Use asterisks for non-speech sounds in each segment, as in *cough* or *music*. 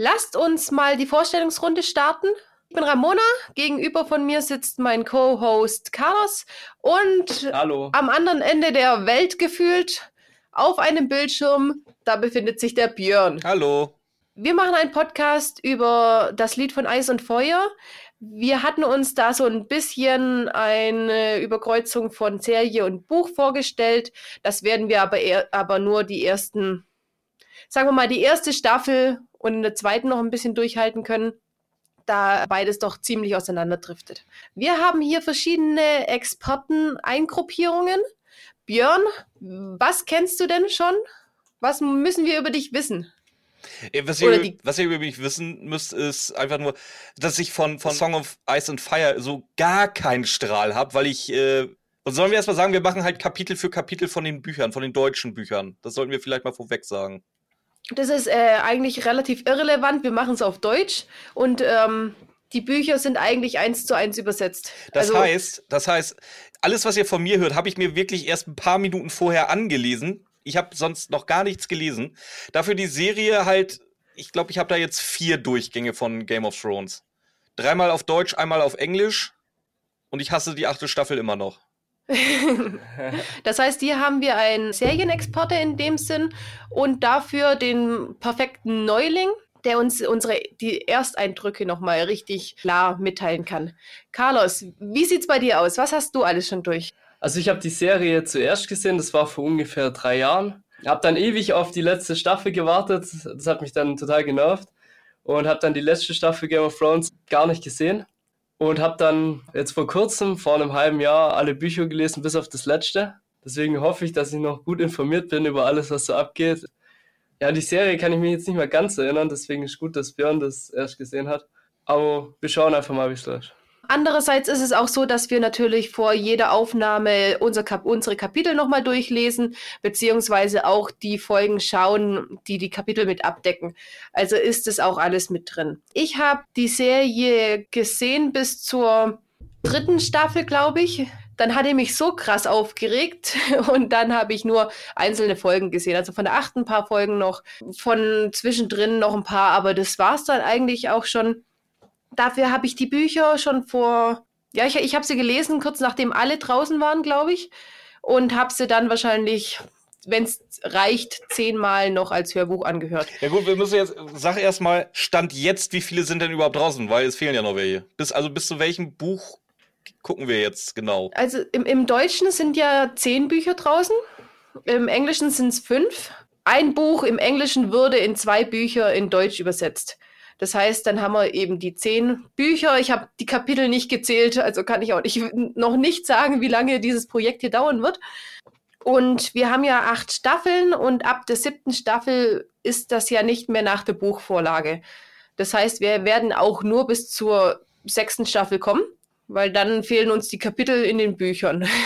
Lasst uns mal die Vorstellungsrunde starten. Ich bin Ramona, gegenüber von mir sitzt mein Co-Host Carlos und Hallo. am anderen Ende der Welt gefühlt auf einem Bildschirm, da befindet sich der Björn. Hallo. Wir machen einen Podcast über das Lied von Eis und Feuer. Wir hatten uns da so ein bisschen eine Überkreuzung von Serie und Buch vorgestellt. Das werden wir aber, eher, aber nur die ersten, sagen wir mal, die erste Staffel und in der zweiten noch ein bisschen durchhalten können da beides doch ziemlich auseinanderdriftet. Wir haben hier verschiedene Experten-Eingruppierungen. Björn, was kennst du denn schon? Was müssen wir über dich wissen? Was ihr, was ihr, über mich wissen müsst, ist einfach nur, dass ich von, von Song of Ice and Fire so gar keinen Strahl habe, weil ich. Äh, und sollen wir erstmal sagen, wir machen halt Kapitel für Kapitel von den Büchern, von den deutschen Büchern. Das sollten wir vielleicht mal vorweg sagen. Das ist äh, eigentlich relativ irrelevant. Wir machen es auf Deutsch und ähm, die Bücher sind eigentlich eins zu eins übersetzt. Das also, heißt, das heißt, alles, was ihr von mir hört, habe ich mir wirklich erst ein paar Minuten vorher angelesen. Ich habe sonst noch gar nichts gelesen. Dafür die Serie halt, ich glaube, ich habe da jetzt vier Durchgänge von Game of Thrones. Dreimal auf Deutsch, einmal auf Englisch. Und ich hasse die achte Staffel immer noch. *laughs* das heißt, hier haben wir einen Serienexporte in dem Sinn und dafür den perfekten Neuling, der uns unsere die Ersteindrücke nochmal richtig klar mitteilen kann. Carlos, wie sieht's bei dir aus? Was hast du alles schon durch? Also ich habe die Serie zuerst gesehen, das war vor ungefähr drei Jahren. Habe dann ewig auf die letzte Staffel gewartet, das hat mich dann total genervt und habe dann die letzte Staffel Game of Thrones gar nicht gesehen und habe dann jetzt vor kurzem, vor einem halben Jahr, alle Bücher gelesen, bis auf das letzte. Deswegen hoffe ich, dass ich noch gut informiert bin über alles, was so abgeht. Ja, die Serie kann ich mich jetzt nicht mehr ganz erinnern, deswegen ist gut, dass Björn das erst gesehen hat. Aber wir schauen einfach mal, wie es läuft. Andererseits ist es auch so, dass wir natürlich vor jeder Aufnahme unser Kap unsere Kapitel nochmal durchlesen, beziehungsweise auch die Folgen schauen, die die Kapitel mit abdecken. Also ist es auch alles mit drin. Ich habe die Serie gesehen bis zur dritten Staffel, glaube ich. Dann hat er mich so krass aufgeregt *laughs* und dann habe ich nur einzelne Folgen gesehen. Also von der achten paar Folgen noch, von zwischendrin noch ein paar, aber das war es dann eigentlich auch schon. Dafür habe ich die Bücher schon vor, ja, ich, ich habe sie gelesen, kurz nachdem alle draußen waren, glaube ich. Und habe sie dann wahrscheinlich, wenn es reicht, zehnmal noch als Hörbuch angehört. Ja gut, wir müssen jetzt, sag erstmal, Stand jetzt, wie viele sind denn überhaupt draußen? Weil es fehlen ja noch welche. Bis, also bis zu welchem Buch gucken wir jetzt genau? Also im, im Deutschen sind ja zehn Bücher draußen, im Englischen sind es fünf. Ein Buch im Englischen würde in zwei Bücher in Deutsch übersetzt. Das heißt, dann haben wir eben die zehn Bücher. Ich habe die Kapitel nicht gezählt, also kann ich auch nicht, noch nicht sagen, wie lange dieses Projekt hier dauern wird. Und wir haben ja acht Staffeln und ab der siebten Staffel ist das ja nicht mehr nach der Buchvorlage. Das heißt, wir werden auch nur bis zur sechsten Staffel kommen, weil dann fehlen uns die Kapitel in den Büchern. *laughs*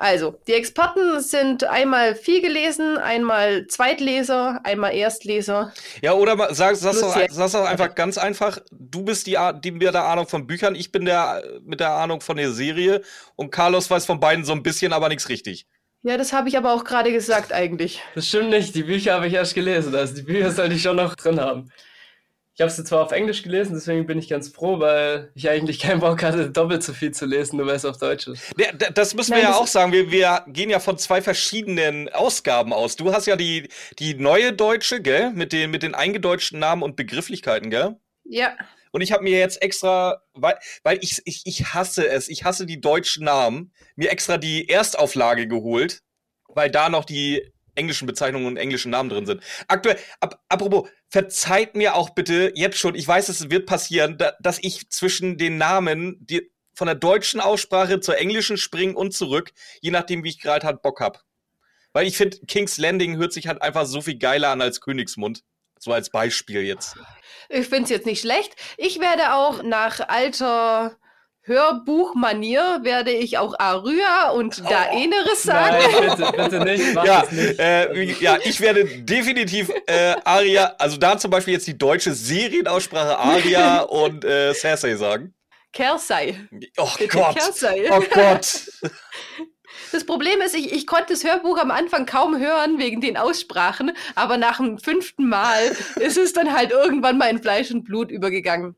Also, die Experten sind einmal viel gelesen, einmal Zweitleser, einmal Erstleser. Ja, oder sag, sag's, doch, sag's doch einfach ganz einfach, du bist die, die mit der Ahnung von Büchern, ich bin der mit der Ahnung von der Serie und Carlos weiß von beiden so ein bisschen, aber nichts richtig. Ja, das habe ich aber auch gerade gesagt eigentlich. Das stimmt nicht, die Bücher habe ich erst gelesen, also die Bücher sollte ich schon noch drin haben. Ich habe sie zwar auf Englisch gelesen, deswegen bin ich ganz froh, weil ich eigentlich keinen Bock hatte, doppelt so viel zu lesen, nur weil es auf Deutsch ist. Ja, das müssen Nein, wir ja auch sagen. Wir, wir gehen ja von zwei verschiedenen Ausgaben aus. Du hast ja die, die neue deutsche, gell? Mit den, mit den eingedeutschten Namen und Begrifflichkeiten, gell? Ja. Und ich habe mir jetzt extra, weil, weil ich, ich, ich hasse es, ich hasse die deutschen Namen, mir extra die Erstauflage geholt, weil da noch die englischen Bezeichnungen und englischen Namen drin sind. Aktuell, ab, apropos, verzeiht mir auch bitte jetzt schon, ich weiß, es wird passieren, da, dass ich zwischen den Namen die, von der deutschen Aussprache zur englischen springe und zurück, je nachdem, wie ich gerade halt Bock hab. Weil ich finde, King's Landing hört sich halt einfach so viel geiler an als Königsmund. So als Beispiel jetzt. Ich finde es jetzt nicht schlecht. Ich werde auch nach alter Hörbuchmanier werde ich auch Arya und oh, Daenerys sagen. Nein, bitte, bitte nicht. Mach ja, nicht. Äh, ja, ich werde definitiv äh, Arya, also da zum Beispiel jetzt die deutsche Serienaussprache Arya und äh, Cersei sagen. Kersei. Oh bitte Gott. Kersei. Oh Gott. *laughs* Das Problem ist, ich, ich konnte das Hörbuch am Anfang kaum hören wegen den Aussprachen, aber nach dem fünften Mal ist es dann halt irgendwann mal in Fleisch und Blut übergegangen.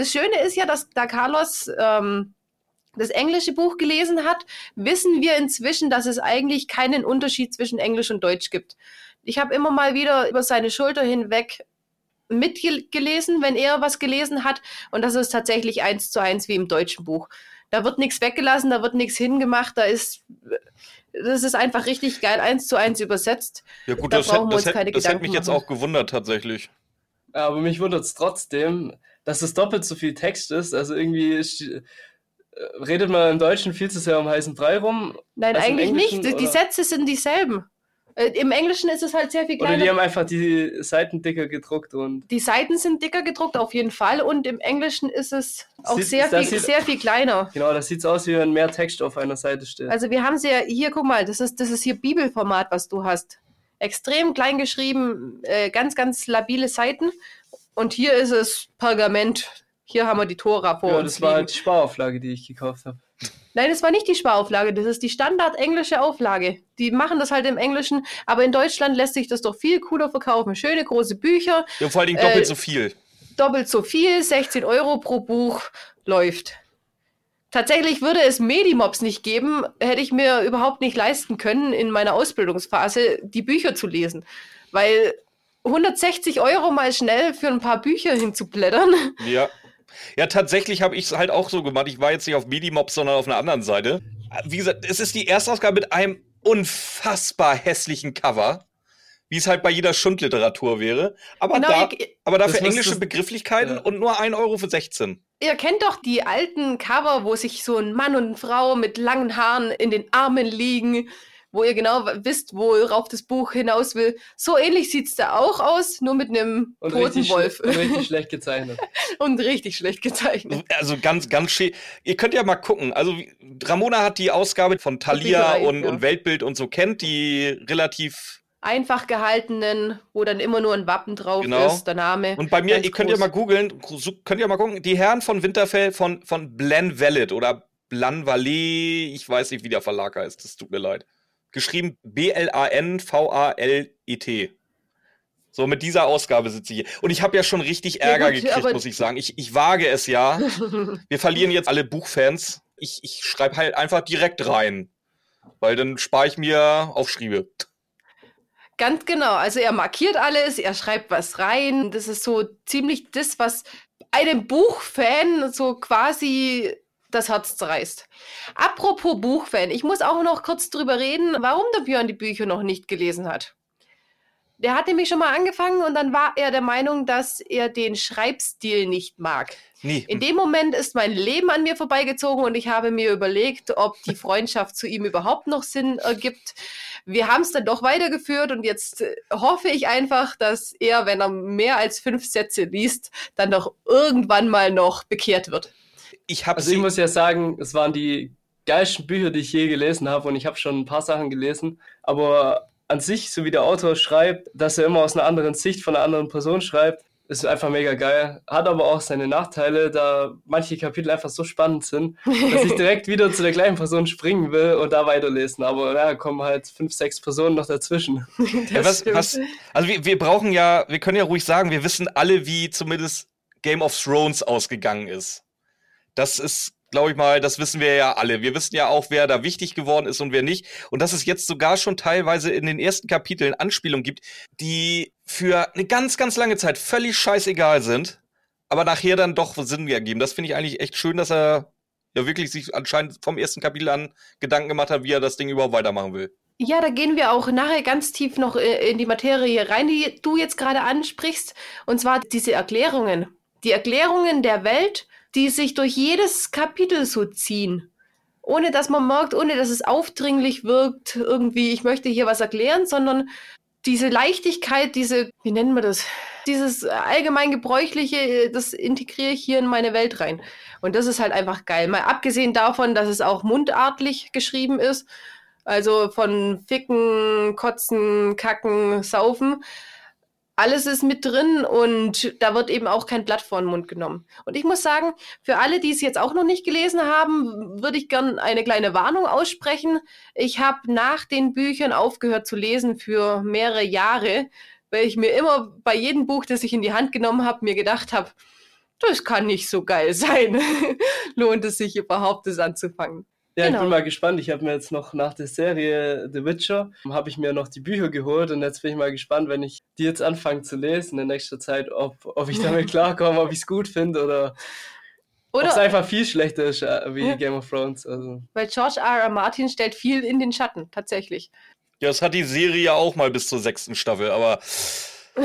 Das Schöne ist ja, dass da Carlos ähm, das englische Buch gelesen hat, wissen wir inzwischen, dass es eigentlich keinen Unterschied zwischen Englisch und Deutsch gibt. Ich habe immer mal wieder über seine Schulter hinweg mitgelesen, wenn er was gelesen hat. Und das ist tatsächlich eins zu eins wie im deutschen Buch. Da wird nichts weggelassen, da wird nichts hingemacht, da ist. Das ist einfach richtig geil, eins zu eins übersetzt. Ja, gut, da das, brauchen hätte, wir uns keine das, das hätte mich jetzt auch gewundert, tatsächlich. Aber mich wundert es trotzdem, dass es doppelt so viel Text ist. Also irgendwie äh, redet man im Deutschen viel zu sehr um heißen Brei rum. Nein, eigentlich nicht. Die, die Sätze sind dieselben. Äh, Im Englischen ist es halt sehr viel kleiner. Oder die haben einfach die Seiten dicker gedruckt und. Die Seiten sind dicker gedruckt, auf jeden Fall. Und im Englischen ist es auch sieht, sehr, viel, sieht, sehr viel kleiner. Genau, das sieht aus, wie wenn mehr Text auf einer Seite steht. Also wir haben sie ja hier, guck mal, das ist, das ist hier Bibelformat, was du hast. Extrem klein geschrieben, äh, ganz, ganz labile Seiten. Und hier ist es Pergament. Hier haben wir die Tora vor ja, das war halt die Sparauflage, die ich gekauft habe. Nein, das war nicht die Sparauflage, das ist die Standard englische Auflage. Die machen das halt im Englischen, aber in Deutschland lässt sich das doch viel cooler verkaufen. Schöne große Bücher. Ja, vor allen Dingen doppelt äh, so viel. Doppelt so viel, 16 Euro pro Buch läuft. Tatsächlich würde es Medimobs nicht geben, hätte ich mir überhaupt nicht leisten können, in meiner Ausbildungsphase die Bücher zu lesen. Weil 160 Euro mal schnell für ein paar Bücher hinzublättern. Ja. Ja, tatsächlich habe ich es halt auch so gemacht. Ich war jetzt nicht auf Medimobs, sondern auf einer anderen Seite. Wie gesagt, es ist die erste Ausgabe mit einem unfassbar hässlichen Cover. Wie es halt bei jeder Schundliteratur wäre. Aber, genau, da, ihr, aber dafür englische Begrifflichkeiten ja. und nur 1 Euro für 16. Ihr kennt doch die alten Cover, wo sich so ein Mann und eine Frau mit langen Haaren in den Armen liegen wo ihr genau wisst, worauf das Buch hinaus will. So ähnlich sieht es da auch aus, nur mit einem und toten richtig Wolf. Und richtig schlecht gezeichnet. *laughs* und richtig schlecht gezeichnet. Also ganz, ganz schön. Ihr könnt ja mal gucken. Also Ramona hat die Ausgabe von Thalia und, ja. und Weltbild und so kennt, die relativ einfach gehaltenen, wo dann immer nur ein Wappen drauf genau. ist, der Name. Und bei mir, ihr könnt ja mal googeln, könnt ihr mal gucken, die Herren von Winterfell von, von Blen Vallet oder Blan Valley, ich weiß nicht, wie der Verlag heißt, das tut mir leid geschrieben B-L-A-N-V-A-L-E-T. So, mit dieser Ausgabe sitze ich hier. Und ich habe ja schon richtig Ärger ja, gut, gekriegt, muss ich sagen. Ich, ich wage es ja. *laughs* Wir verlieren jetzt alle Buchfans. Ich, ich schreibe halt einfach direkt rein. Weil dann spare ich mir Aufschriebe. Ganz genau. Also er markiert alles, er schreibt was rein. Das ist so ziemlich das, was einem Buchfan so quasi das Herz zerreißt. Apropos Buchfan, ich muss auch noch kurz drüber reden, warum der Björn die Bücher noch nicht gelesen hat. Der hat nämlich schon mal angefangen und dann war er der Meinung, dass er den Schreibstil nicht mag. Nie. In dem Moment ist mein Leben an mir vorbeigezogen und ich habe mir überlegt, ob die Freundschaft zu ihm überhaupt noch Sinn ergibt. Wir haben es dann doch weitergeführt und jetzt äh, hoffe ich einfach, dass er, wenn er mehr als fünf Sätze liest, dann doch irgendwann mal noch bekehrt wird ich habe. Also ich muss ja sagen, es waren die geilsten Bücher, die ich je gelesen habe und ich habe schon ein paar Sachen gelesen, aber an sich, so wie der Autor schreibt, dass er immer aus einer anderen Sicht von einer anderen Person schreibt, ist einfach mega geil. Hat aber auch seine Nachteile, da manche Kapitel einfach so spannend sind, dass ich *laughs* direkt wieder zu der gleichen Person springen will und da weiterlesen. Aber ja, kommen halt fünf, sechs Personen noch dazwischen. *laughs* Ja, was, was, also wir, wir brauchen ja, wir können ja ruhig sagen, wir wissen alle, wie zumindest Game of Thrones ausgegangen ist. Das ist, glaube ich mal, das wissen wir ja alle. Wir wissen ja auch, wer da wichtig geworden ist und wer nicht. Und dass es jetzt sogar schon teilweise in den ersten Kapiteln Anspielungen gibt, die für eine ganz, ganz lange Zeit völlig scheißegal sind, aber nachher dann doch Sinn ergeben. Das finde ich eigentlich echt schön, dass er ja wirklich sich anscheinend vom ersten Kapitel an Gedanken gemacht hat, wie er das Ding überhaupt weitermachen will. Ja, da gehen wir auch nachher ganz tief noch äh, in die Materie rein, die du jetzt gerade ansprichst. Und zwar diese Erklärungen. Die Erklärungen der Welt die sich durch jedes Kapitel so ziehen. Ohne dass man merkt, ohne dass es aufdringlich wirkt, irgendwie, ich möchte hier was erklären, sondern diese Leichtigkeit, diese, wie nennen wir das? Dieses allgemein gebräuchliche, das integriere ich hier in meine Welt rein. Und das ist halt einfach geil. Mal abgesehen davon, dass es auch mundartlich geschrieben ist. Also von Ficken, Kotzen, Kacken, Saufen alles ist mit drin und da wird eben auch kein Blatt vor den Mund genommen. Und ich muss sagen, für alle, die es jetzt auch noch nicht gelesen haben, würde ich gern eine kleine Warnung aussprechen. Ich habe nach den Büchern aufgehört zu lesen für mehrere Jahre, weil ich mir immer bei jedem Buch, das ich in die Hand genommen habe, mir gedacht habe, das kann nicht so geil *laughs* sein. Lohnt es sich überhaupt, das anzufangen? Ja, genau. ich bin genau. mal gespannt. Ich habe mir jetzt noch nach der Serie The Witcher, habe ich mir noch die Bücher geholt und jetzt bin ich mal gespannt, wenn ich die jetzt anfange zu lesen in nächster Zeit, ob, ob ich damit *laughs* klarkomme, ob ich es gut finde oder, oder ob es einfach viel schlechter ist äh, wie Game of Thrones. Also. Weil George R. R. Martin stellt viel in den Schatten, tatsächlich. Ja, das hat die Serie ja auch mal bis zur sechsten Staffel, aber. *laughs*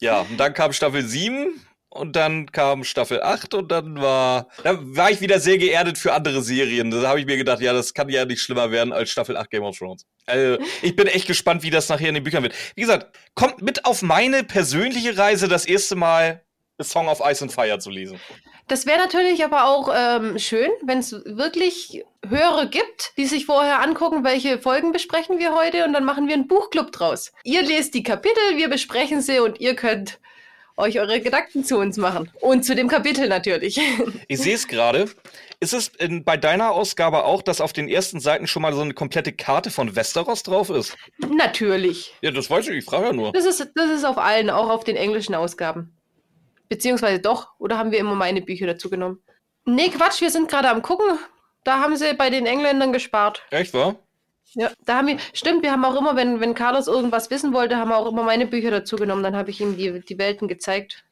ja, und dann kam Staffel 7 und dann kam Staffel 8 und dann war, da war ich wieder sehr geerdet für andere Serien. Da habe ich mir gedacht, ja, das kann ja nicht schlimmer werden als Staffel 8 Game of Thrones. Also, ich bin echt gespannt, wie das nachher in den Büchern wird. Wie gesagt, kommt mit auf meine persönliche Reise das erste Mal The Song of Ice and Fire zu lesen. Das wäre natürlich aber auch ähm, schön, wenn es wirklich Hörer gibt, die sich vorher angucken, welche Folgen besprechen wir heute und dann machen wir einen Buchclub draus. Ihr lest die Kapitel, wir besprechen sie und ihr könnt euch eure Gedanken zu uns machen. Und zu dem Kapitel natürlich. *laughs* Ich sehe es gerade. Ist es in, bei deiner Ausgabe auch, dass auf den ersten Seiten schon mal so eine komplette Karte von Westeros drauf ist? Natürlich. Ja, das weiß ich, ich frage ja nur. Das ist, das ist auf allen, auch auf den englischen Ausgaben. Beziehungsweise doch, oder haben wir immer meine Bücher dazu genommen? Nee, Quatsch, wir sind gerade am gucken. Da haben sie bei den Engländern gespart. Echt, wahr? Ja, da haben wir, stimmt, wir haben auch immer, wenn, wenn Carlos irgendwas wissen wollte, haben wir auch immer meine Bücher dazu genommen. Dann habe ich ihm die, die Welten gezeigt.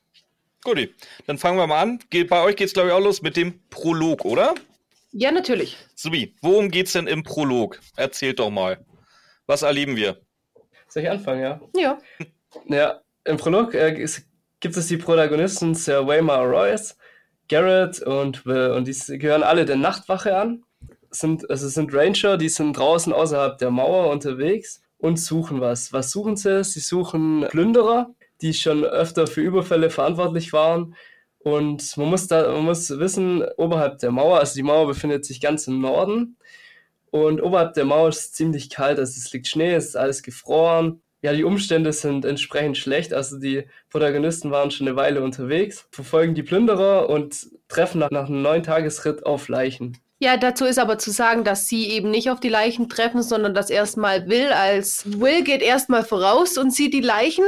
Guti, dann fangen wir mal an. bei euch geht es, glaube ich, auch los mit dem Prolog, oder? Ja, natürlich. Subi, worum geht es denn im Prolog? Erzählt doch mal. Was erleben wir? Soll ich anfangen, ja? Ja. Ja, im Prolog äh, ist, gibt es die Protagonisten Sir Waymar Royce, Garrett und Will. Und die gehören alle der Nachtwache an sind, also sind Ranger, die sind draußen außerhalb der Mauer unterwegs und suchen was. Was suchen sie? Sie suchen Plünderer, die schon öfter für Überfälle verantwortlich waren. Und man muss da, man muss wissen, oberhalb der Mauer, also die Mauer befindet sich ganz im Norden. Und oberhalb der Mauer ist es ziemlich kalt, also es liegt Schnee, es ist alles gefroren. Ja, die Umstände sind entsprechend schlecht. Also die Protagonisten waren schon eine Weile unterwegs, verfolgen die Plünderer und treffen nach, nach einem neun Tagesritt auf Leichen. Ja, dazu ist aber zu sagen, dass sie eben nicht auf die Leichen treffen, sondern dass erstmal Will als Will geht erstmal voraus und sieht die Leichen.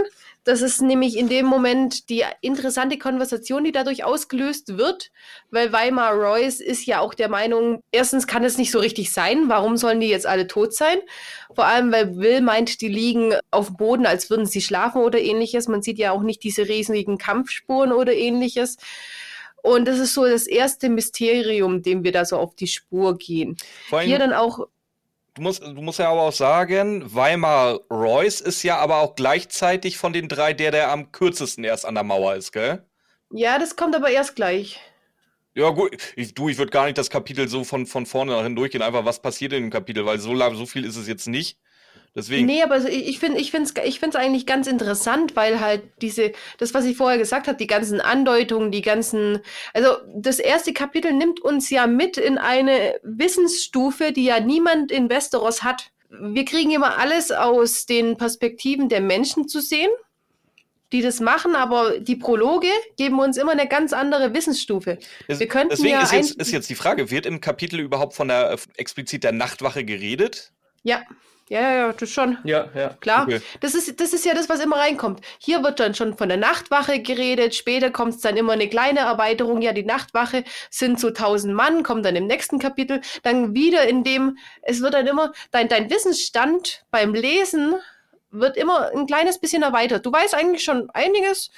Das ist nämlich in dem Moment die interessante Konversation, die dadurch ausgelöst wird, weil Weimar Royce ist ja auch der Meinung, erstens kann es nicht so richtig sein, warum sollen die jetzt alle tot sein? Vor allem, weil Will meint, die liegen auf dem Boden, als würden sie schlafen oder ähnliches. Man sieht ja auch nicht diese riesigen Kampfspuren oder ähnliches. Und das ist so das erste Mysterium, dem wir da so auf die Spur gehen. Vor allem, Hier dann auch. Du musst, du musst ja aber auch sagen, Weimar Royce ist ja aber auch gleichzeitig von den drei der, der am kürzesten erst an der Mauer ist, gell? Ja, das kommt aber erst gleich. Ja, gut. Ich, du, ich würde gar nicht das Kapitel so von, von vorne nach hinten durchgehen, einfach was passiert in dem Kapitel, weil so, so viel ist es jetzt nicht. Deswegen. Nee, aber ich finde ich finde ich es eigentlich ganz interessant, weil halt diese das was ich vorher gesagt habe, die ganzen Andeutungen, die ganzen also das erste Kapitel nimmt uns ja mit in eine Wissensstufe, die ja niemand in Westeros hat. Wir kriegen immer alles aus den Perspektiven der Menschen zu sehen, die das machen, aber die Prologe geben uns immer eine ganz andere Wissensstufe. Wir könnten Deswegen ja ist, jetzt, ist jetzt die Frage, wird im Kapitel überhaupt von der explizit der Nachtwache geredet? Ja. Ja, ja, ja, das schon. Ja, ja. Klar. Okay. Das, ist, das ist ja das, was immer reinkommt. Hier wird dann schon von der Nachtwache geredet. Später kommt es dann immer eine kleine Erweiterung. Ja, die Nachtwache sind so tausend Mann, kommt dann im nächsten Kapitel. Dann wieder in dem, es wird dann immer, dein, dein Wissensstand beim Lesen wird immer ein kleines bisschen erweitert. Du weißt eigentlich schon einiges,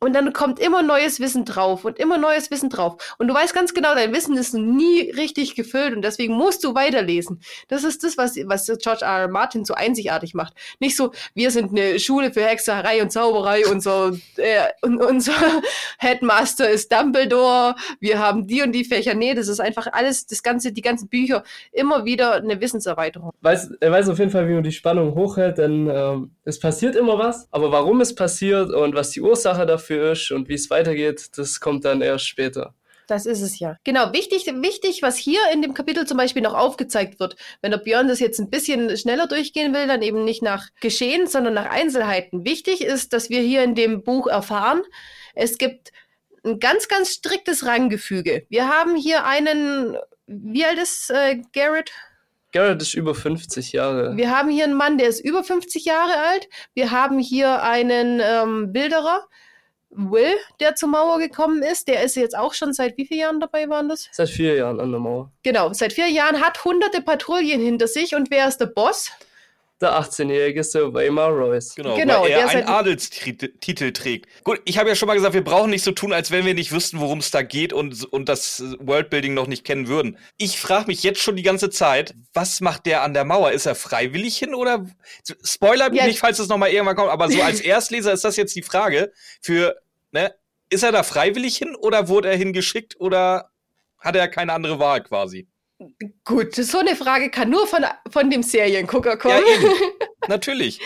Und dann kommt immer neues Wissen drauf und immer neues Wissen drauf. Und du weißt ganz genau, dein Wissen ist nie richtig gefüllt und deswegen musst du weiterlesen. Das ist das, was, was George R. R. Martin so einzigartig macht. Nicht so, wir sind eine Schule für Hexerei und Zauberei, unser, äh, unser *laughs* Headmaster ist Dumbledore, wir haben die und die Fächer. Nee, das ist einfach alles, das ganze, die ganzen Bücher, immer wieder eine Wissenserweiterung. Weiß, er weiß auf jeden Fall, wie man die Spannung hochhält, denn ähm, es passiert immer was, aber warum es passiert und was die Ursache dafür ist und wie es weitergeht, das kommt dann erst später. Das ist es ja. Genau, wichtig, wichtig, was hier in dem Kapitel zum Beispiel noch aufgezeigt wird. Wenn der Björn das jetzt ein bisschen schneller durchgehen will, dann eben nicht nach Geschehen, sondern nach Einzelheiten. Wichtig ist, dass wir hier in dem Buch erfahren, es gibt ein ganz, ganz striktes Ranggefüge. Wir haben hier einen, wie alt ist äh, Garrett? Garrett ist über 50 Jahre. Wir haben hier einen Mann, der ist über 50 Jahre alt. Wir haben hier einen ähm, Bilderer, Will, der zur Mauer gekommen ist, der ist jetzt auch schon seit wie vielen Jahren dabei waren das? Seit vier Jahren an der Mauer. Genau, seit vier Jahren hat hunderte Patrouillen hinter sich und wer ist der Boss? Der 18-jährige Sir Waymar Royce. Genau, Genau, weil er der einen Adelstitel trägt. Gut, ich habe ja schon mal gesagt, wir brauchen nicht so tun, als wenn wir nicht wüssten, worum es da geht und, und das Worldbuilding noch nicht kennen würden. Ich frage mich jetzt schon die ganze Zeit, was macht der an der Mauer? Ist er freiwillig hin oder Spoiler mich Ja. nicht, falls es noch mal irgendwann kommt, aber so als *laughs* Erstleser ist das jetzt die Frage für, ne, ist er da freiwillig hin oder wurde er hingeschickt oder hat er keine andere Wahl quasi? Gut, so eine Frage kann nur von, von dem Seriengucker kommen. Ja, eben. *laughs* Natürlich.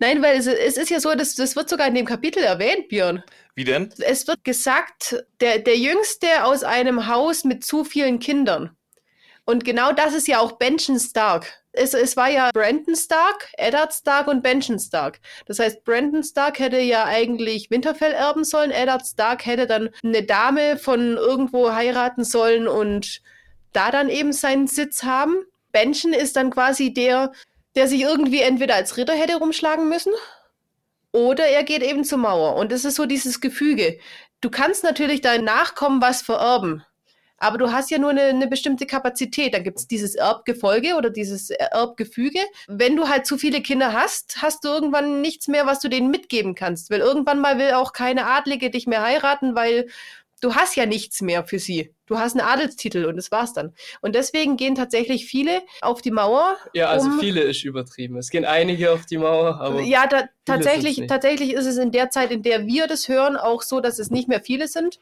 Nein, weil es, es ist ja so, dass, das wird sogar in dem Kapitel erwähnt, Björn. Wie denn? Es wird gesagt, der, der Jüngste aus einem Haus mit zu vielen Kindern. Und genau das ist ja auch Benjen Stark. Es, es war ja Brandon Stark, Eddard Stark und Benjen Stark. Das heißt, Brandon Stark hätte ja eigentlich Winterfell erben sollen, Eddard Stark hätte dann eine Dame von irgendwo heiraten sollen und da dann eben seinen Sitz haben. Benjen ist dann quasi der, der sich irgendwie entweder als Ritter hätte rumschlagen müssen oder er geht eben zur Mauer. Und es ist so dieses Gefüge. Du kannst natürlich deinen Nachkommen was vererben, aber du hast ja nur eine, eine bestimmte Kapazität. Dann gibt es dieses Erbgefolge oder dieses Erbgefüge. Wenn du halt zu viele Kinder hast, hast du irgendwann nichts mehr, was du denen mitgeben kannst. Weil irgendwann mal will auch keine Adlige dich mehr heiraten, weil du hast ja nichts mehr für sie. Du hast einen Adelstitel und das war's dann. Und deswegen gehen tatsächlich viele auf die Mauer. Ja, also um- viele ist übertrieben. Es gehen einige auf die Mauer, aber ja, da, tatsächlich, tatsächlich ist es in der Zeit, in der wir das hören, auch so, dass es nicht mehr viele sind.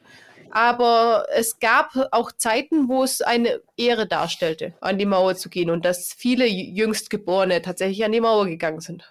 Aber es gab auch Zeiten, wo es eine Ehre darstellte, an die Mauer zu gehen und dass viele Jüngstgeborene tatsächlich an die Mauer gegangen sind.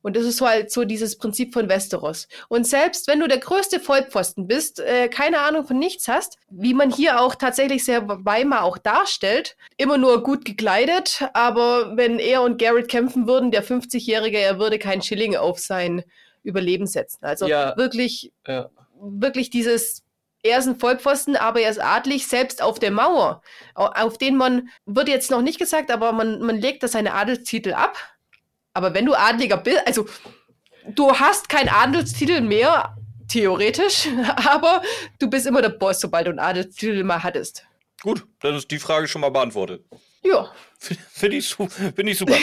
Und das ist halt so dieses Prinzip von Westeros. Und selbst wenn du der größte Vollpfosten bist, äh, keine Ahnung von nichts hast, wie man hier auch tatsächlich sehr Weimar auch darstellt, immer nur gut gekleidet, aber wenn er und Garrett kämpfen würden, der 50-Jährige, er würde keinen Schilling auf sein Überleben setzen. Also Ja. wirklich, ja. wirklich dieses, er ist ein Vollpfosten, aber er ist adlig, selbst auf der Mauer, au- auf den man, wird jetzt noch nicht gesagt, aber man, man legt da seine Adelstitel ab. Aber wenn du Adliger bist, also du hast keinen Adelstitel mehr, theoretisch, *laughs* aber du bist immer der Boss, sobald du einen Adelstitel mal hattest. Gut, dann ist die Frage schon mal beantwortet. Ja. *laughs* Finde ich, find ich super.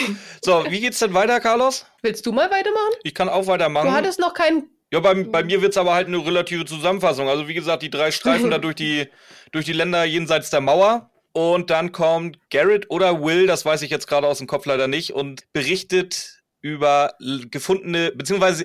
So, wie geht's denn weiter, Carlos? Willst du mal weitermachen? Ich kann auch weitermachen. Du hattest noch keinen. Ja, bei, bei mir wird's aber halt eine relative Zusammenfassung. Also wie gesagt, die drei streifen da *laughs* durch die, durch die Länder jenseits der Mauer. Und dann kommt Garrett oder Will, das weiß ich jetzt gerade aus dem Kopf leider nicht, und berichtet über gefundene, beziehungsweise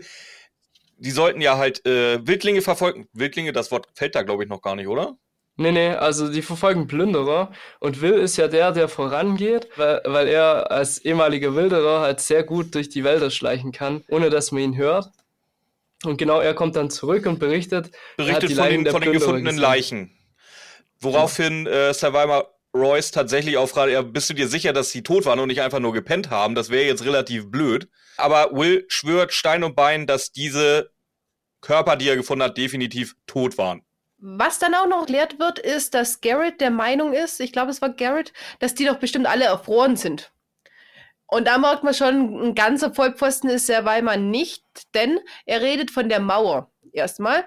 die sollten ja halt äh, Wildlinge verfolgen. Wildlinge, das Wort fällt da, glaube ich, noch gar nicht, oder? Nee, nee, also die verfolgen Plünderer und Will ist ja der, der vorangeht, weil, weil er als ehemaliger Wilderer halt sehr gut durch die Wälder schleichen kann, ohne dass man ihn hört. Und genau er kommt dann zurück und berichtet, er hat Berichtet die von den, von den gefundenen gesehen. Leichen. Woraufhin äh, Survivor Royce tatsächlich auch fragt, ja, bist du dir sicher, dass sie tot waren und nicht einfach nur gepennt haben? Das wäre jetzt relativ blöd. Aber Will schwört Stein und Bein, dass diese Körper, die er gefunden hat, definitiv tot waren. Was dann auch noch lehrt wird, ist, dass Garrett der Meinung ist, ich glaube, es war Garrett, dass die doch bestimmt alle erfroren sind. Und da merkt man schon, ein ganzer Vollpfosten ist der Weimar nicht, denn er redet von der Mauer. Erstmal.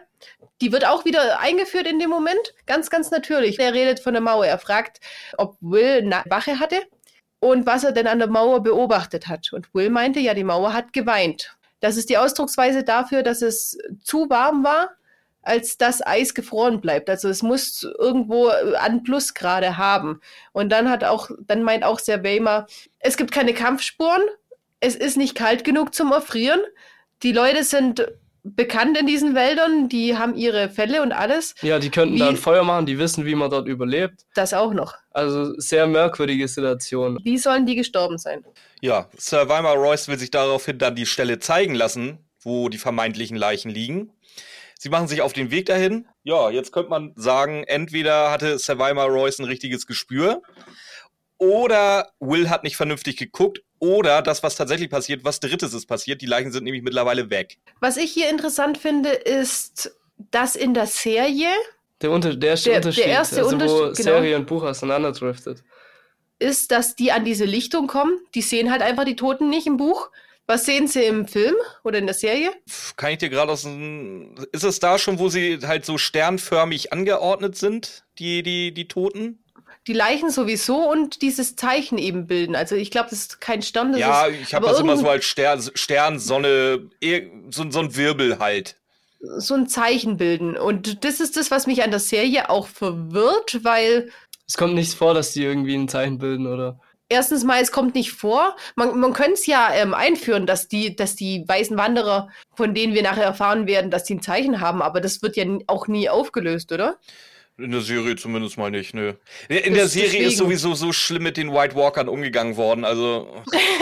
Die wird auch wieder eingeführt in dem Moment. Ganz, ganz natürlich. Er redet von der Mauer. Er fragt, ob Will eine Wache hatte und was er denn an der Mauer beobachtet hat. Und Will meinte, ja, die Mauer hat geweint. Das ist die Ausdrucksweise dafür, dass es zu warm war, als dass Eis gefroren bleibt. Also es muss irgendwo an Plusgrade haben. Und dann hat auch, dann meint auch Sir Weimar, es gibt keine Kampfspuren, es ist nicht kalt genug zum Erfrieren. Die Leute sind bekannt in diesen Wäldern, die haben ihre Fälle und alles. Ja, die könnten Wie- da ein Feuer machen, die wissen, wie man dort überlebt. Das auch noch. Also sehr merkwürdige Situation. Wie sollen die gestorben sein? Ja, Sir Weimar Royce will sich daraufhin dann die Stelle zeigen lassen, wo die vermeintlichen Leichen liegen. Sie machen sich auf den Weg dahin. Ja, jetzt könnte man sagen, entweder hatte Weimar Royce ein richtiges Gespür oder Will hat nicht vernünftig geguckt oder das, was tatsächlich passiert, was Drittes ist passiert. Die Leichen sind nämlich mittlerweile weg. Was ich hier interessant finde, ist, dass in der Serie Der, Unter der, erste Der- der Unterschied, erste also wo Unterschied, genau. Serie und Buch auseinanderdriftet. ist, dass die an diese Lichtung kommen. Die sehen halt einfach die Toten nicht im Buch. Was sehen sie im Film oder in der Serie? Kann ich dir gerade aus dem. Ist es da schon, wo sie halt so sternförmig angeordnet sind, die, die, die Toten? Die Leichen sowieso und dieses Zeichen eben bilden. Also ich glaube, das ist kein Stern. Das ja, ist ich habe das immer so als Stern, Stern Sonne, eh, so, so ein Wirbel halt. so ein Zeichen bilden. Und das ist das, was mich an der Serie auch verwirrt, weil Es kommt nicht vor, dass die irgendwie ein Zeichen bilden oder. Erstens mal, es kommt nicht vor. Man, man könnte es ja ähm, einführen, dass die, dass die weißen Wanderer, von denen wir nachher erfahren werden, dass die ein Zeichen haben, aber das wird ja auch nie aufgelöst, oder? In der Serie zumindest mal nicht, nö. In der Serie ist deswegen. sowieso so schlimm mit den White Walkern umgegangen worden, also.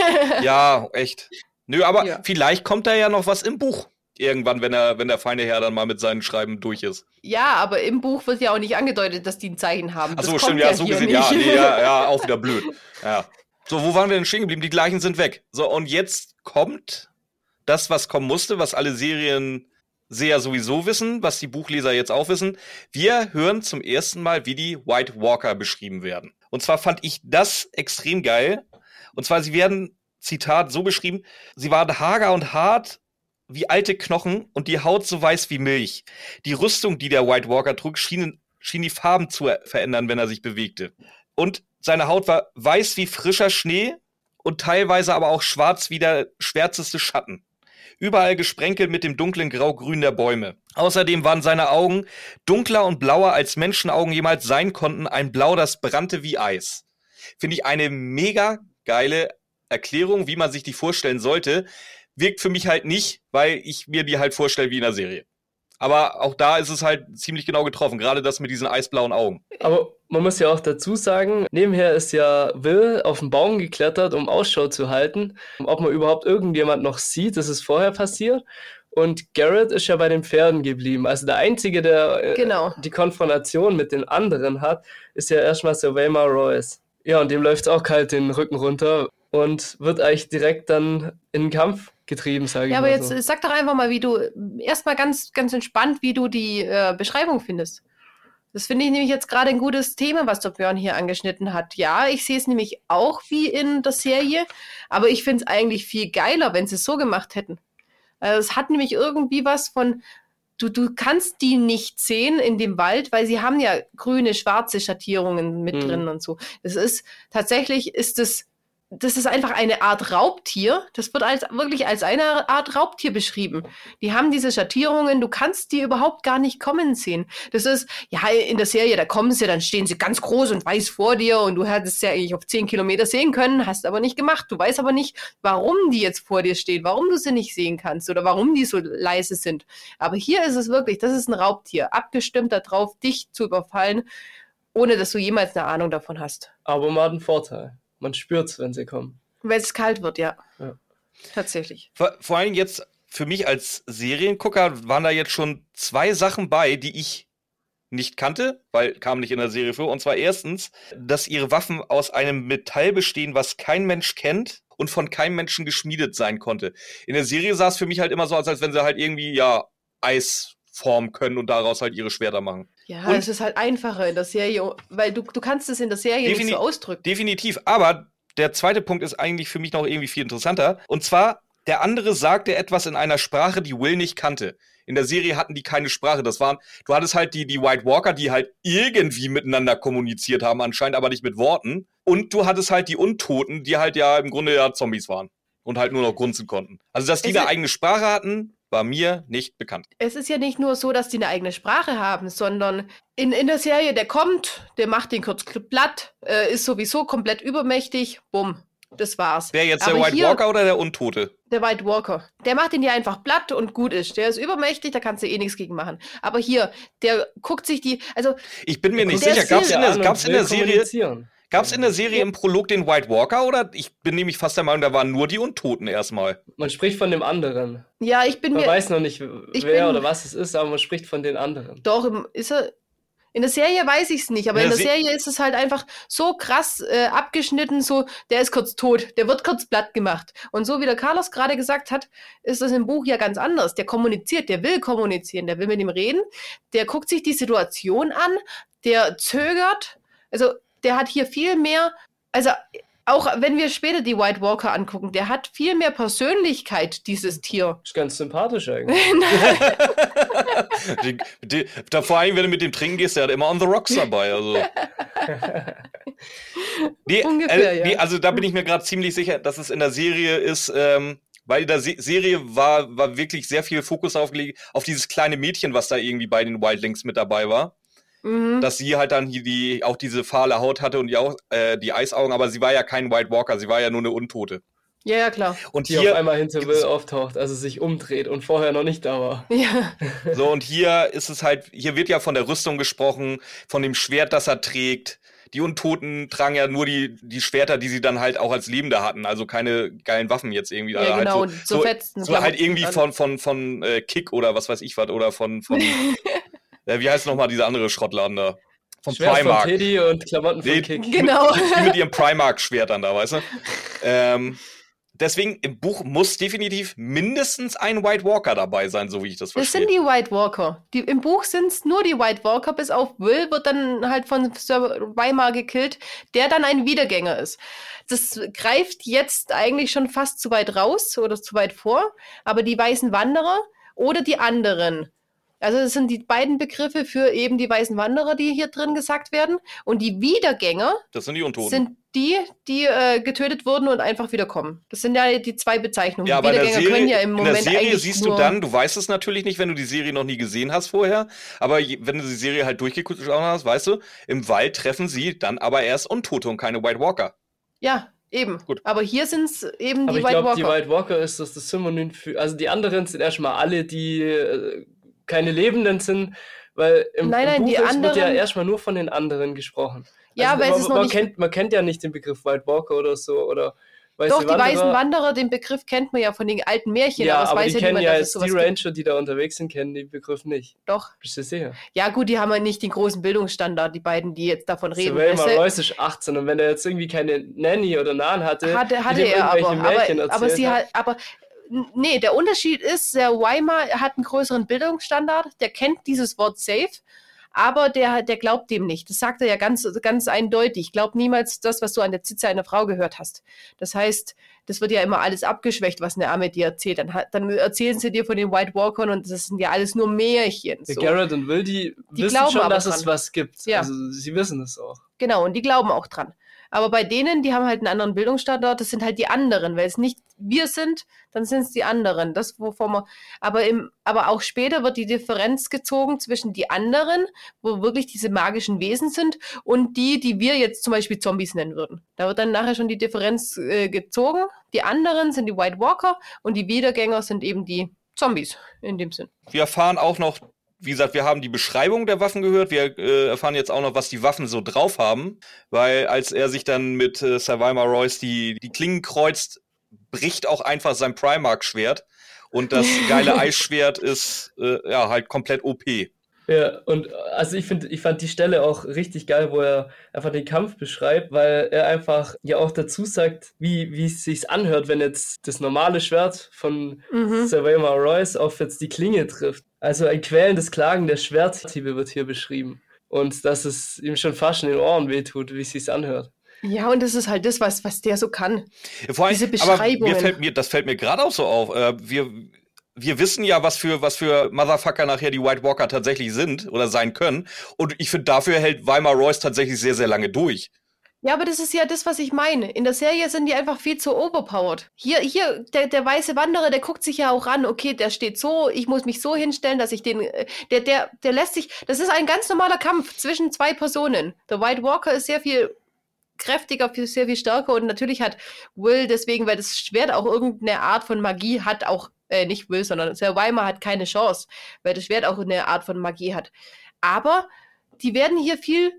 *laughs* ja, echt. Nö, aber Ja. vielleicht kommt da ja noch was im Buch. Irgendwann, wenn er, wenn der feine Herr dann mal mit seinen Schreiben durch ist. Ja, aber im Buch wird ja auch nicht angedeutet, dass die ein Zeichen haben. Achso, stimmt, ja, so gesehen, ja, nee, ja, ja, *laughs* auch wieder blöd. Ja. So, wo waren wir denn stehen geblieben? Die gleichen sind weg. So, und jetzt kommt das, was kommen musste, was alle Serienseher sowieso wissen, was die Buchleser jetzt auch wissen. Wir hören zum ersten Mal, wie die White Walker beschrieben werden. Und zwar fand ich das extrem geil. Und zwar, sie werden, Zitat, so beschrieben, sie waren hager und hart wie alte Knochen und die Haut so weiß wie Milch. Die Rüstung, die der White Walker trug, schien, schien die Farben zu verändern, wenn er sich bewegte. Und seine Haut war weiß wie frischer Schnee und teilweise aber auch schwarz wie der schwärzeste Schatten. Überall gesprenkelt mit dem dunklen Grau-Grün der Bäume. Außerdem waren seine Augen dunkler und blauer als Menschenaugen jemals sein konnten, ein Blau, das brannte wie Eis. Finde ich eine mega geile Erklärung, wie man sich die vorstellen sollte. Wirkt für mich halt nicht, weil ich mir die halt vorstelle wie in der Serie. Aber auch da ist es halt ziemlich genau getroffen, gerade das mit diesen eisblauen Augen. Aber man muss ja auch dazu sagen, nebenher ist ja Will auf den Baum geklettert, um Ausschau zu halten, ob man überhaupt irgendjemand noch sieht. Das ist vorher passiert. Und Garrett ist ja bei den Pferden geblieben. Also der Einzige, der äh, Genau. die Konfrontation mit den anderen hat, ist ja erstmal Sir Waymar Royce. Ja, und dem läuft auch kalt den Rücken runter und wird eigentlich direkt dann in den Kampf getrieben, sage ich Ja, aber mal jetzt so. sag doch einfach mal, wie du erstmal ganz, ganz entspannt, wie du die äh, Beschreibung findest. Das finde ich nämlich jetzt gerade ein gutes Thema, was der Björn hier angeschnitten hat. Ja, ich sehe es nämlich auch wie in der Serie, aber ich finde es eigentlich viel geiler, wenn sie es so gemacht hätten. Also es hat nämlich irgendwie was von, du, du kannst die nicht sehen in dem Wald, weil sie haben ja grüne, schwarze Schattierungen mit Mhm. drin und so. Es ist tatsächlich ist es das ist einfach eine Art Raubtier. Das wird als wirklich als eine Art Raubtier beschrieben. Die haben diese Schattierungen, du kannst die überhaupt gar nicht kommen sehen. Das ist, ja, in der Serie, da kommen sie, dann stehen sie ganz groß und weiß vor dir und du hättest ja eigentlich auf 10 Kilometer sehen können, hast aber nicht gemacht. Du weißt aber nicht, warum die jetzt vor dir stehen, warum du sie nicht sehen kannst oder warum die so leise sind. Aber hier ist es wirklich, das ist ein Raubtier, abgestimmt darauf, dich zu überfallen, ohne dass du jemals eine Ahnung davon hast. Aber man hat einen Vorteil. Man spürt's, wenn sie kommen. Weil es kalt wird, ja. Ja. Tatsächlich. Vor, vor allem jetzt für mich als Seriengucker waren da jetzt schon zwei Sachen bei, die ich nicht kannte, weil kam nicht in der Serie vor. Und zwar erstens, dass ihre Waffen aus einem Metall bestehen, was kein Mensch kennt und von keinem Menschen geschmiedet sein konnte. In der Serie sah es für mich halt immer so aus, als wenn sie halt irgendwie ja Eis formen können und daraus halt ihre Schwerter machen. Ja, Und- es ist halt einfacher in der Serie, weil du, du kannst es in der Serie nicht so ausdrücken. Definitiv. Aber der zweite Punkt ist eigentlich für mich noch irgendwie viel interessanter. Und zwar, der andere sagte etwas in einer Sprache, die Will nicht kannte. In der Serie hatten die keine Sprache. Das waren, du hattest halt die, die White Walker, die halt irgendwie miteinander kommuniziert haben, anscheinend aber nicht mit Worten. Und du hattest halt die Untoten, die halt ja im Grunde ja Zombies waren. und halt nur noch grunzen konnten. Also, dass die Es eine eigene Sprache hatten, war mir nicht bekannt. Es ist ja nicht nur so, dass die eine eigene Sprache haben, sondern in, in der Serie, der kommt, der macht den kurz platt, äh, ist sowieso komplett übermächtig, bumm, das war's. Wer jetzt Aber der White hier- Walker oder der Untote? Der White Walker. Der macht ihn ja einfach platt und gut ist. Der ist übermächtig, da kannst du eh nichts gegen machen. Aber hier, der guckt sich die, also Ich bin mir nicht sicher. ist Gab's in, Ja, der, gab's in der Serie, kommunizieren. gab's in der Serie im Prolog den White Walker oder ich bin nämlich fast der Meinung, da waren nur die Untoten erstmal. Man spricht von dem anderen. ja, ich bin Man mir weiß noch nicht, ich wer bin- oder was es ist, aber man spricht von den anderen. doch, ist er. In der Serie weiß ich es nicht, aber In in der der Se- Serie ist es halt einfach so krass äh, abgeschnitten, so, der ist kurz tot, der wird kurz platt gemacht. Und so wie der Carlos gerade gesagt hat, ist das im Buch ja ganz anders. Der kommuniziert, der will kommunizieren, der will mit ihm reden, der guckt sich die Situation an, der zögert. Also, der hat hier viel mehr, also auch wenn wir später die White Walker angucken, der hat viel mehr Persönlichkeit, dieses Tier. Ist ganz sympathisch eigentlich. *laughs* die, die, da, vor allem, wenn du mit dem trinken gehst, der hat immer on the rocks dabei. Also. *laughs* Nee, Ungefähr, äh, ja. also da bin ich mir gerade ziemlich sicher, dass es in der Serie ist, ähm, weil in der Se Serie war, war wirklich sehr viel Fokus aufgelegt auf dieses kleine Mädchen, was da irgendwie bei den Wildlings mit dabei war. Mhm. Dass sie halt dann hier die, auch diese fahle Haut hatte und die, auch, äh, die Eisaugen, aber sie war ja kein White Walker, sie war ja nur eine Untote. Ja, ja, klar. Und Die auf hier, einmal hinter Will auftaucht, also sich umdreht und vorher noch nicht da war. Ja. *laughs* so, und hier ist es halt, hier wird ja von der Rüstung gesprochen, von dem Schwert, das er trägt. Die Untoten tragen ja nur die, die Schwerter, die sie dann halt auch als Lebende hatten, also keine geilen Waffen jetzt irgendwie. Ja, Also genau, Halt so fetzen so halt irgendwie von, von, von äh, Kick oder was weiß ich was, oder von, von *laughs* wie heißt nochmal dieser andere Schrottladen da? Vom Schwert von Primark. Teddy und Klamotten von Nee, Kick. Genau. Die mit ihrem Primark-Schwertern da, weißt du? Ähm, deswegen, im Buch muss definitiv mindestens ein White Walker dabei sein, so wie ich das Das verstehe. sind die White Walker. Die, Im Buch sind es nur die White Walker, bis auf Will wird dann halt von Sir Weimar gekillt, der dann ein Wiedergänger ist. Das greift jetzt eigentlich schon fast zu weit raus oder zu weit vor, aber die weißen Wanderer oder die anderen. Also das sind die beiden Begriffe für eben die weißen Wanderer, die hier drin gesagt werden. Und die Wiedergänger das sind die Untoten. sind die, die äh, getötet wurden und einfach wiederkommen. Das sind ja die zwei Bezeichnungen. ja, die aber in der Wiedergänger Serie, können ja im in Moment der Serie eigentlich siehst nur du dann, du weißt es natürlich nicht, wenn du die Serie noch nie gesehen hast vorher, aber je, wenn du die Serie halt durchgeguckt hast, weißt du, im Wald treffen sie dann aber erst Untote und keine White Walker. Ja, eben. Gut. Aber hier sind es eben Aber die ich White glaube, Walker. die White Walker ist das, das Synonym für. Also die anderen sind erstmal alle, die äh, keine Lebenden sind, weil im, Nein, nein, im Buch ist, wird ja anderen- erstmal nur von den anderen gesprochen. Ja, also, aber es man, ist noch man, nicht- kennt, man kennt ja nicht den Begriff White Walker oder so oder weiße Doch, die Wanderer. weißen Wanderer, den Begriff kennt man ja von den alten Märchen, Ja, aber es aber weiß die ja kennen niemand, ja dass es jetzt die gibt. Ranger, die da unterwegs sind, kennen den Begriff nicht. Doch. Bist du sicher? Ja, gut, die haben ja nicht den großen Bildungsstandard, die beiden, die jetzt davon reden. Sylvain Weißt du, Royce ist 18 und wenn er jetzt irgendwie keine Nanny oder Nan hatte, hatte, hatte er aber. Aber, aber erzählt sie hat. aber nee, der Unterschied ist, der Weimar hat einen größeren Bildungsstandard, der kennt dieses Wort safe, aber der, der glaubt dem nicht. Das sagt er ja ganz, ganz eindeutig. Glaub niemals das, was du an der Zitze einer Frau gehört hast. Das heißt, das wird ja immer alles abgeschwächt, was eine Arme dir erzählt. Dann, dann erzählen sie dir von den White Walkern und das sind ja alles nur Märchen. So. Garrett und Will, die, Die wissen glauben schon, dass es dran. was gibt. Ja. Also sie wissen es auch. Genau, und die glauben auch dran. Aber bei denen, die haben halt einen anderen Bildungsstandard, das sind halt die anderen. Weil es nicht wir sind, dann sind es die anderen. Das, wovon man. Aber, im, aber auch später wird die Differenz gezogen zwischen die anderen, wo wirklich diese magischen Wesen sind, und die, die wir jetzt zum Beispiel Zombies nennen würden. Da wird dann nachher schon die Differenz äh, gezogen. Die anderen sind die White Walker und die Wiedergänger sind eben die Zombies in dem Sinn. Wir erfahren auch noch, wie gesagt, wir haben die Beschreibung der Waffen gehört. Wir äh, erfahren jetzt auch noch, was die Waffen so drauf haben. Weil als er sich dann mit äh, Weimar Royce die, die Klingen kreuzt, bricht auch einfach sein Primark-Schwert. Und das geile *laughs* Eisschwert ist äh, ja halt komplett OP. Ja, und äh, also ich finde, ich fand die Stelle auch richtig geil, wo er einfach den Kampf beschreibt, weil er einfach ja auch dazu sagt, wie, wie es sich anhört, wenn jetzt das normale Schwert von Mhm. Sir Weimar Royce auf jetzt die Klinge trifft. Also ein quälendes Klagen der Schwerthiebe wird hier beschrieben. Und dass es ihm schon fast in den Ohren wehtut, wie es sich anhört. Ja, und das ist halt das, was, was der so kann. Vor allem, Diese aber mir fällt mir, das fällt mir gerade auch so auf. Äh, wir, wir wissen ja, was für, was für Motherfucker nachher die White Walker tatsächlich sind oder sein können. Und ich finde, dafür hält Weimar Royce tatsächlich sehr, sehr lange durch. Ja, aber das ist ja das, was ich meine. In der Serie sind die einfach viel zu overpowered. Hier, hier, der, der weiße Wanderer, der guckt sich ja auch an, okay, der steht so, ich muss mich so hinstellen, dass ich den, äh, der, der, der lässt sich, das ist ein ganz normaler Kampf zwischen zwei Personen. Der White Walker ist sehr viel kräftiger, sehr viel stärker und natürlich hat Will deswegen, weil das Schwert auch irgendeine Art von Magie hat, auch, äh, nicht Will, sondern Sir Weimer hat keine Chance, weil das Schwert auch eine Art von Magie hat. Aber die werden hier viel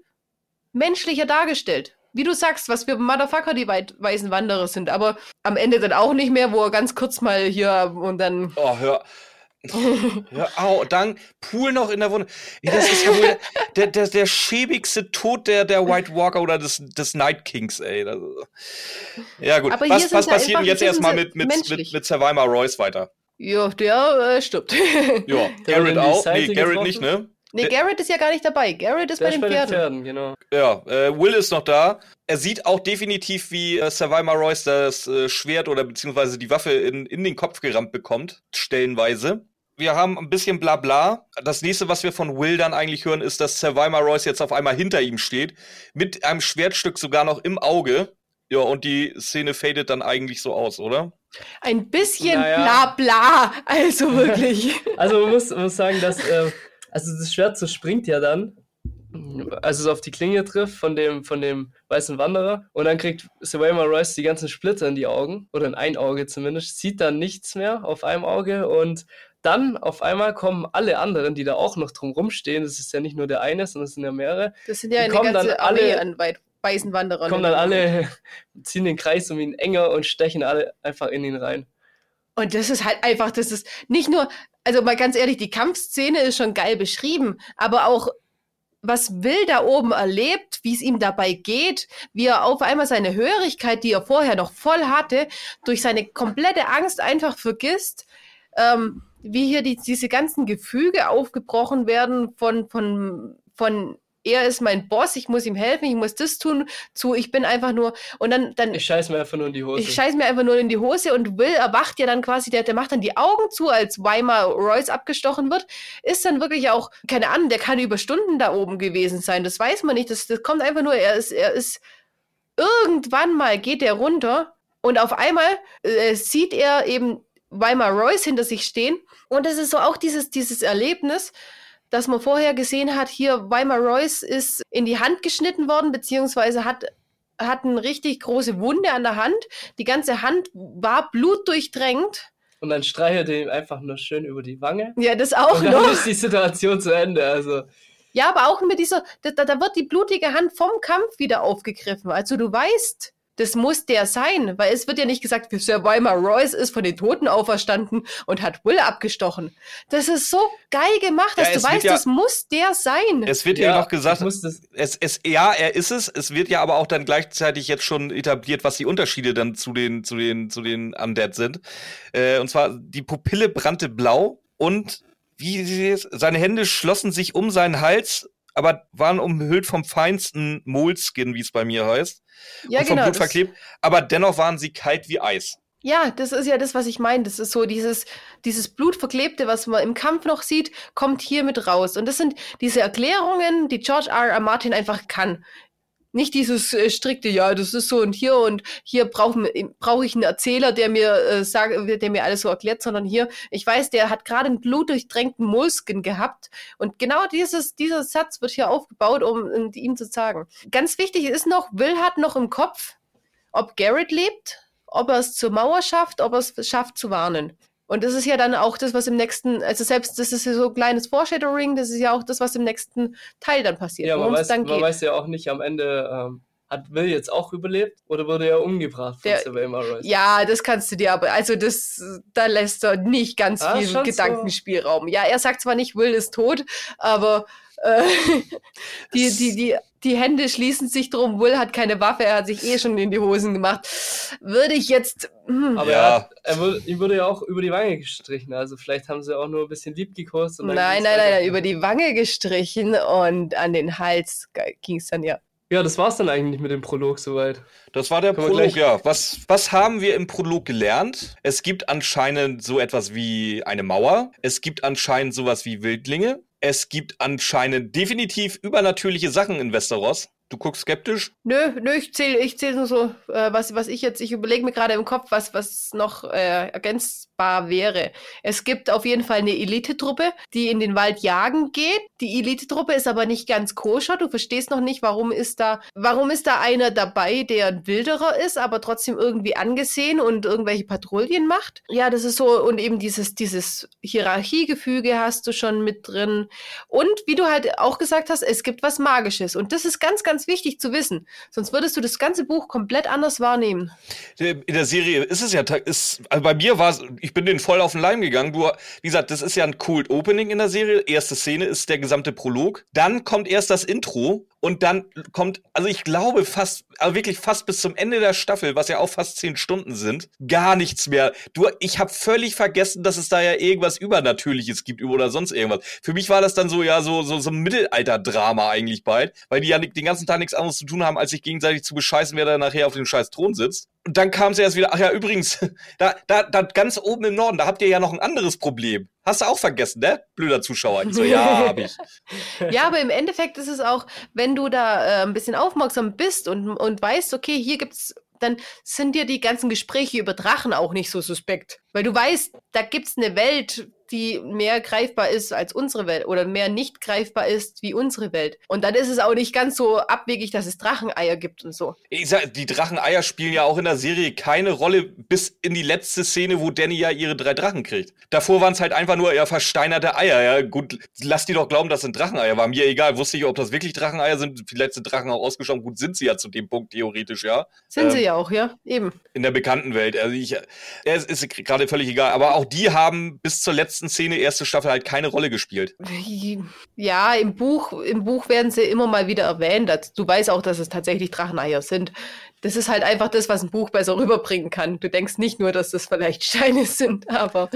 menschlicher dargestellt wie du sagst, was für Motherfucker die weißen Wanderer sind, aber am Ende dann auch nicht mehr, wo er ganz kurz mal hier und dann. Oh, hör. Ja, au, dann Pool noch in der Wunde. Ja, das ist ja wohl der, der, der schäbigste Tod der, der White Walker oder des, des Night Kings, ey. Das, ja, gut. Aber was was passiert denn jetzt erstmal mit, mit, mit, mit Survivor Royce weiter? Ja, der äh, stirbt. *laughs* Ja, Garrett auch. Nee, Garrett nicht, ne? Nee, Garrett ist ja gar nicht dabei. Garrett ist bei den, bei den Pferden. Pferden. genau. Ja, äh, Will ist noch da. Er sieht auch definitiv, wie äh, Survivor Royce das äh, Schwert oder beziehungsweise die Waffe in, in den Kopf gerammt bekommt, stellenweise. Wir haben ein bisschen Blabla. Das nächste, was wir von Will dann eigentlich hören, ist, dass Survivor Royce jetzt auf einmal hinter ihm steht, mit einem Schwertstück sogar noch im Auge. Ja, und die Szene fadet dann eigentlich so aus, oder? Ein bisschen naja. bla also wirklich. *laughs* also man muss, man muss sagen, dass äh, also das Schwert zerspringt ja dann, als es auf die Klinge trifft von dem, von dem weißen Wanderer. Und dann kriegt Savannah Royce die ganzen Splitter in die Augen, oder in ein Auge zumindest, sieht dann nichts mehr auf einem Auge und dann auf einmal kommen alle anderen, die da auch noch drum stehen, das ist ja nicht nur der eine, sondern es sind ja mehrere. Das sind ja eine ganze Armee an weit weißen Wanderern. Kommen dann alle, *laughs* ziehen den Kreis um ihn enger und stechen alle einfach in ihn rein. Und das ist halt einfach, das ist nicht nur, also mal ganz ehrlich, die Kampfszene ist schon geil beschrieben, aber auch was Will da oben erlebt, wie es ihm dabei geht, wie er auf einmal seine Hörigkeit, die er vorher noch voll hatte, durch seine komplette Angst einfach vergisst, ähm, wie hier die, diese ganzen Gefüge aufgebrochen werden von, von, von er ist mein Boss, ich muss ihm helfen, ich muss das tun, zu, ich bin einfach nur, und dann, dann. Ich scheiß mir einfach nur in die Hose. Ich scheiß mir einfach nur in die Hose und Will erwacht ja dann quasi, der, der macht dann die Augen zu, als Weimar Royce abgestochen wird, ist dann wirklich auch, keine Ahnung, der kann über Stunden da oben gewesen sein, das weiß man nicht, das, das kommt einfach nur, er ist, er ist, irgendwann mal geht er runter und auf einmal äh, sieht er eben Weimar Royce hinter sich stehen und es ist so auch dieses, dieses Erlebnis, dass man vorher gesehen hat, hier Weimar Royce ist in die Hand geschnitten worden, beziehungsweise hat hat eine richtig große Wunde an der Hand. Die ganze Hand war blutdurchdrängt. Und dann streichelt er ihm einfach nur schön über die Wange. Ja, das auch und dann noch. ist die Situation zu Ende. Also. Ja, aber auch mit dieser, da, da wird die blutige Hand vom Kampf wieder aufgegriffen. Also du weißt, das muss der sein, weil es wird ja nicht gesagt, Sir Weimar Royce ist von den Toten auferstanden und hat Will abgestochen. Das ist so geil gemacht, dass ja, du weißt, ja, das muss der sein. Es wird ja, ja noch gesagt, es, es, ja, er ist es. Es wird ja aber auch dann gleichzeitig jetzt schon etabliert, was die Unterschiede dann zu den, zu den, zu den Undead sind. Äh, und zwar, die Pupille brannte blau und wie sie es, seine Hände schlossen sich um seinen Hals, aber waren umhüllt vom feinsten Moleskin, wie es bei mir heißt ja, und vom genau, Blut verklebt, aber dennoch waren sie kalt wie Eis. Ja, das ist ja das, was ich meine. Das ist so dieses, dieses Blutverklebte, was man im Kampf noch sieht, kommt hier mit raus. Und das sind diese Erklärungen, die George R. R. Martin einfach kann. Nicht dieses äh, strikte, ja, das ist so und hier und hier brauche brauch ich einen Erzähler, der mir äh, sagt, der mir alles so erklärt, sondern hier, ich weiß, der hat gerade einen blutdurchtränkten Moleskin gehabt und genau dieses, dieser Satz wird hier aufgebaut, um, um ihm zu sagen. Ganz wichtig ist noch, Will hat noch im Kopf, ob Garrett lebt, ob er es zur Mauer schafft, ob er es schafft zu warnen. Und das ist ja dann auch das, was im nächsten, also selbst das ist ja so ein kleines Foreshadowing, das ist ja auch das, was im nächsten Teil dann passiert. Ja, man, weiß, man weiß ja auch nicht am Ende, ähm, hat Will jetzt auch überlebt oder wurde er umgebracht von Savannah Royce? Ja, das kannst du dir aber, also das, da lässt er nicht ganz ah, viel Gedankenspielraum. So. Ja, er sagt zwar nicht, Will ist tot, aber äh, *laughs* die, die, die, die Hände schließen sich drum. Will hat keine Waffe, er hat sich eh schon in die Hosen gemacht. Würde ich jetzt. Hm. Aber ja. er, hat, er wurde, ihm wurde ja auch über die Wange gestrichen. Also vielleicht haben sie auch nur ein bisschen lieb gekostet. Nein, nein, nein, nein, über die Wange gestrichen und an den Hals ging es dann ja. Ja, das war's dann eigentlich mit dem Prolog soweit. Das war der Können Prolog, ja. Was, was haben wir im Prolog gelernt? Es gibt anscheinend so etwas wie eine Mauer. Es gibt anscheinend sowas wie Wildlinge. Es gibt anscheinend definitiv übernatürliche Sachen in Westeros. Du guckst skeptisch? Nö, nö, ich zähle ich zähl nur so, äh, was, was ich jetzt, ich überlege mir gerade im Kopf, was, was noch äh, ergänzbar wäre. Es gibt auf jeden Fall eine Elitetruppe, die in den Wald jagen geht. Die Elitetruppe ist aber nicht ganz koscher. Du verstehst noch nicht, warum ist da, warum ist da einer dabei, der ein Wilderer ist, aber trotzdem irgendwie angesehen und irgendwelche Patrouillen macht. Ja, das ist so, und eben dieses, dieses Hierarchiegefüge hast du schon mit drin. Und wie du halt auch gesagt hast, es gibt was Magisches. Und das ist ganz, ganz wichtig zu wissen. Sonst würdest du das ganze Buch komplett anders wahrnehmen. In der Serie ist es ja, ist, also bei mir war es, ich bin den voll auf den Leim gegangen. Du, wie gesagt, das ist ja ein Cold Opening in der Serie. Erste Szene ist der gesamte Prolog. Dann kommt erst das Intro und dann kommt, also ich glaube fast, also wirklich fast bis zum Ende der Staffel, was ja auch fast zehn Stunden sind, gar nichts mehr. Du, ich habe völlig vergessen, dass es da ja irgendwas Übernatürliches gibt oder sonst irgendwas. Für mich war das dann so, ja, so, so, so ein Mittelalter-Drama eigentlich bald, weil die ja den ganzen Tag nichts anderes zu tun haben, als sich gegenseitig zu bescheißen, wer da nachher auf dem scheiß Thron sitzt. Und dann kam sie erst wieder, ach ja, übrigens, *laughs* da, da, da ganz oben im Norden, da habt ihr ja noch ein anderes Problem. Hast du auch vergessen, ne? Blöder Zuschauer. Ich so, ja, *laughs* hab ich. ja, aber im Endeffekt ist es auch, wenn du da äh, ein bisschen aufmerksam bist und, und weißt, okay, hier gibt's, dann sind dir die ganzen Gespräche über Drachen auch nicht so suspekt. Weil du weißt, da gibt's eine Welt, die mehr greifbar ist als unsere Welt oder mehr nicht greifbar ist wie unsere Welt. Und dann ist es auch nicht ganz so abwegig, dass es Dracheneier gibt und so. Ich sag, die Dracheneier spielen ja auch in der Serie keine Rolle bis in die letzte Szene, wo Danny ja ihre drei Drachen kriegt. Davor waren es halt einfach nur ja versteinerte Eier. Ja, gut, lass die doch glauben, das sind Dracheneier. War mir egal. Wusste ich, ob das wirklich Dracheneier sind. Vielleicht sind Drachen auch ausgeschaut. Gut, sind sie ja zu dem Punkt theoretisch, ja. Sind ähm, sie ja auch, ja, eben. In der bekannten Welt. Also ich, es ist gerade völlig egal. Aber auch die haben bis zur letzten Szene erste Staffel halt keine Rolle gespielt. Ja, im Buch, im Buch werden sie immer mal wieder erwähnt. Du weißt auch, dass es tatsächlich Dracheneier sind. Das ist halt einfach das, was ein Buch besser rüberbringen kann. Du denkst nicht nur, dass das vielleicht *laughs* Steine sind, aber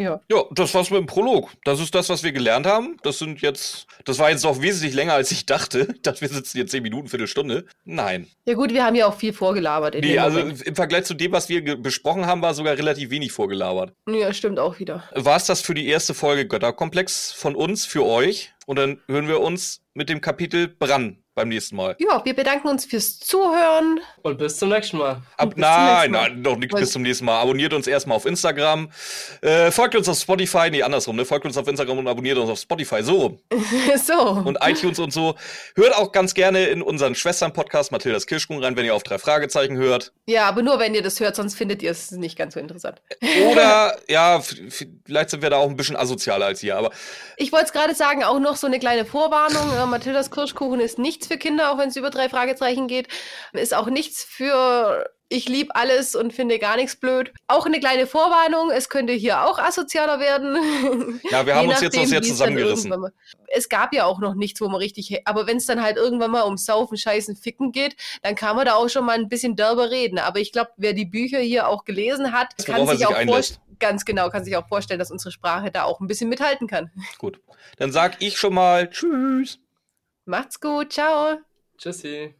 ja. Ja, das war's mit dem Prolog. Das ist das, was wir gelernt haben. Das sind jetzt, das war jetzt auch wesentlich länger, als ich dachte. Ich dachte, wir sitzen jetzt zehn Minuten, Viertelstunde. Nein. Ja gut, wir haben ja auch viel vorgelabert. nee, also Moment. im Vergleich zu dem, was wir besprochen haben, war sogar relativ wenig vorgelabert. Ja, stimmt auch wieder. War es das für die erste Folge Götterkomplex von uns, für euch? Und dann hören wir uns mit dem Kapitel Bran beim nächsten Mal. Ja, wir bedanken uns fürs Zuhören. Und bis zum nächsten Mal. Ab, nein, nein, noch nicht bis zum nächsten Mal. Abonniert uns erstmal auf Instagram. Äh, folgt uns auf Spotify. Nee, andersrum, ne? Folgt uns auf Instagram und abonniert uns auf Spotify. So. *laughs* so. Und iTunes und so. Hört auch ganz gerne in unseren Schwestern-Podcast Mathildas Kirschkuchen rein, wenn ihr auf drei Fragezeichen hört. Ja, aber nur wenn ihr das hört, sonst findet ihr es nicht ganz so interessant. Oder, *laughs* ja, vielleicht sind wir da auch ein bisschen asozialer als ihr, aber. Ich wollte es gerade sagen, auch noch so eine kleine Vorwarnung. Äh, Mathildas Kirschkuchen ist nichts für Kinder, auch wenn es über drei Fragezeichen geht. Ist auch nichts für ich liebe alles und finde gar nichts blöd. Auch eine kleine Vorwarnung, es könnte hier auch asozialer werden. Ja, wir *laughs* haben uns jetzt auch sehr zusammengerissen. Es gab ja auch noch nichts, wo man richtig, aber wenn es dann halt irgendwann mal um Saufen, Scheißen, Ficken geht, dann kann man da auch schon mal ein bisschen derber reden. Aber ich glaube, wer die Bücher hier auch gelesen hat, kann sich, sich auch vorstellen, ganz genau, kann sich auch vorstellen, dass unsere Sprache da auch ein bisschen mithalten kann. Gut, dann sag ich schon mal Tschüss. Macht's gut, ciao. Tschüssi.